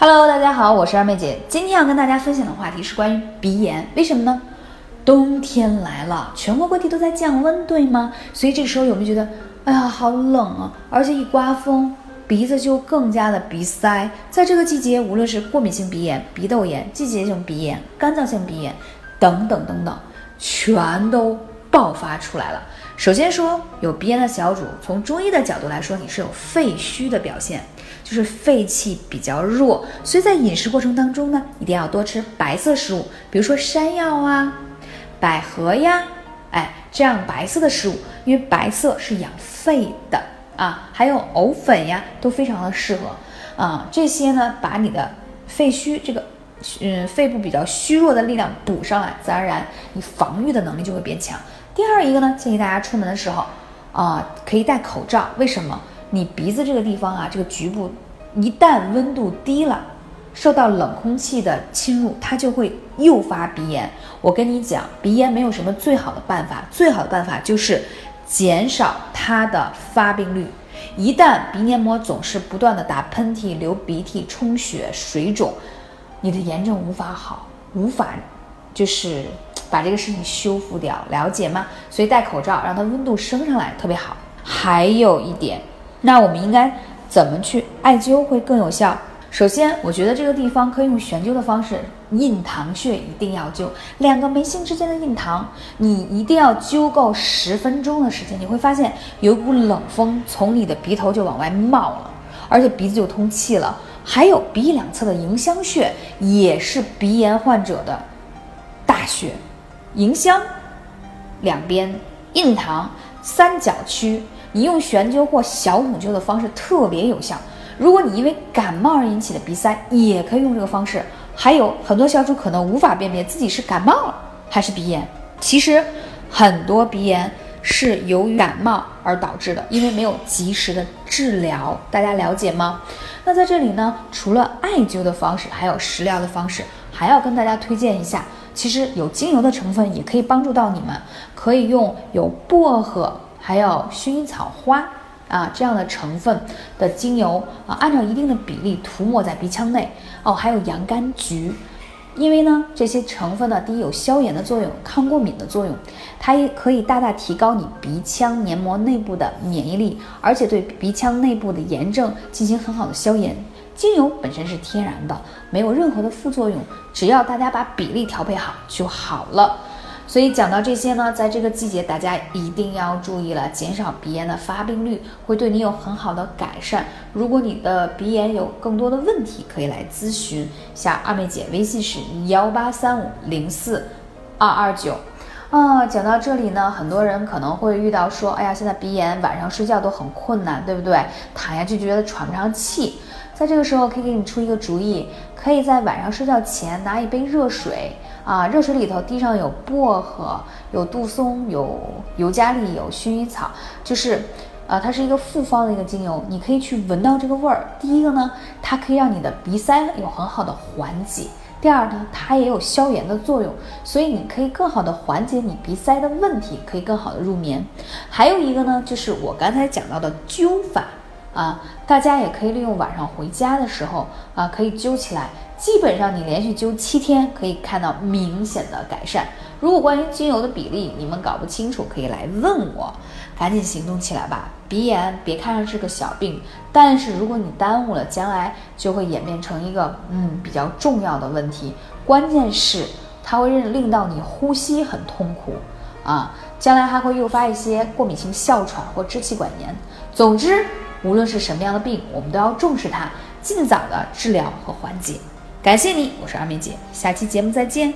Hello，大家好，我是二妹姐。今天要跟大家分享的话题是关于鼻炎，为什么呢？冬天来了，全国各地都在降温，对吗？所以这个时候有没有觉得，哎呀，好冷啊！而且一刮风，鼻子就更加的鼻塞。在这个季节，无论是过敏性鼻炎、鼻窦炎、季节性鼻炎、干燥性鼻炎等等等等，全都爆发出来了。首先说有鼻炎的小主，从中医的角度来说，你是有肺虚的表现，就是肺气比较弱，所以在饮食过程当中呢，一定要多吃白色食物，比如说山药啊、百合呀，哎，这样白色的食物，因为白色是养肺的啊，还有藕粉呀，都非常的适合啊，这些呢，把你的肺虚这个，嗯，肺部比较虚弱的力量补上来，自然而然你防御的能力就会变强。第二一个呢，建议大家出门的时候，啊，可以戴口罩。为什么？你鼻子这个地方啊，这个局部，一旦温度低了，受到冷空气的侵入，它就会诱发鼻炎。我跟你讲，鼻炎没有什么最好的办法，最好的办法就是减少它的发病率。一旦鼻黏膜总是不断的打喷嚏、流鼻涕、充血、水肿，你的炎症无法好，无法就是。把这个事情修复掉，了解吗？所以戴口罩，让它温度升上来特别好。还有一点，那我们应该怎么去艾灸会更有效？首先，我觉得这个地方可以用悬灸的方式，印堂穴一定要灸，两个眉心之间的印堂，你一定要灸够十分钟的时间，你会发现有一股冷风从你的鼻头就往外冒了，而且鼻子就通气了。还有鼻翼两侧的迎香穴，也是鼻炎患者的大穴。迎香，两边印堂三角区，你用悬灸或小筒灸的方式特别有效。如果你因为感冒而引起的鼻塞，也可以用这个方式。还有很多小主可能无法辨别自己是感冒了还是鼻炎，其实很多鼻炎是由于感冒而导致的，因为没有及时的治疗。大家了解吗？那在这里呢，除了艾灸的方式，还有食疗的方式，还要跟大家推荐一下。其实有精油的成分也可以帮助到你们，可以用有薄荷还有薰衣草花啊这样的成分的精油啊，按照一定的比例涂抹在鼻腔内哦，还有洋甘菊，因为呢这些成分呢，第一有消炎的作用，抗过敏的作用，它也可以大大提高你鼻腔黏膜内部的免疫力，而且对鼻腔内部的炎症进行很好的消炎。精油本身是天然的，没有任何的副作用，只要大家把比例调配好就好了。所以讲到这些呢，在这个季节大家一定要注意了，减少鼻炎的发病率，会对你有很好的改善。如果你的鼻炎有更多的问题，可以来咨询下二妹姐，微信是幺八三五零四二二九。啊，讲到这里呢，很多人可能会遇到说，哎呀，现在鼻炎晚上睡觉都很困难，对不对？躺下去就觉得喘不上气。在这个时候，可以给你出一个主意，可以在晚上睡觉前拿一杯热水啊，热水里头滴上有薄荷、有杜松、有尤加利、有薰衣草，就是，呃，它是一个复方的一个精油，你可以去闻到这个味儿。第一个呢，它可以让你的鼻塞有很好的缓解；第二呢，它也有消炎的作用，所以你可以更好的缓解你鼻塞的问题，可以更好的入眠。还有一个呢，就是我刚才讲到的灸法。啊，大家也可以利用晚上回家的时候啊，可以灸起来。基本上你连续灸七天，可以看到明显的改善。如果关于精油的比例你们搞不清楚，可以来问我，赶紧行动起来吧。鼻炎别看上是个小病，但是如果你耽误了，将来就会演变成一个嗯比较重要的问题。关键是它会令令到你呼吸很痛苦啊，将来还会诱发一些过敏性哮喘或支气管炎。总之。无论是什么样的病，我们都要重视它，尽早的治疗和缓解。感谢你，我是二妹姐，下期节目再见。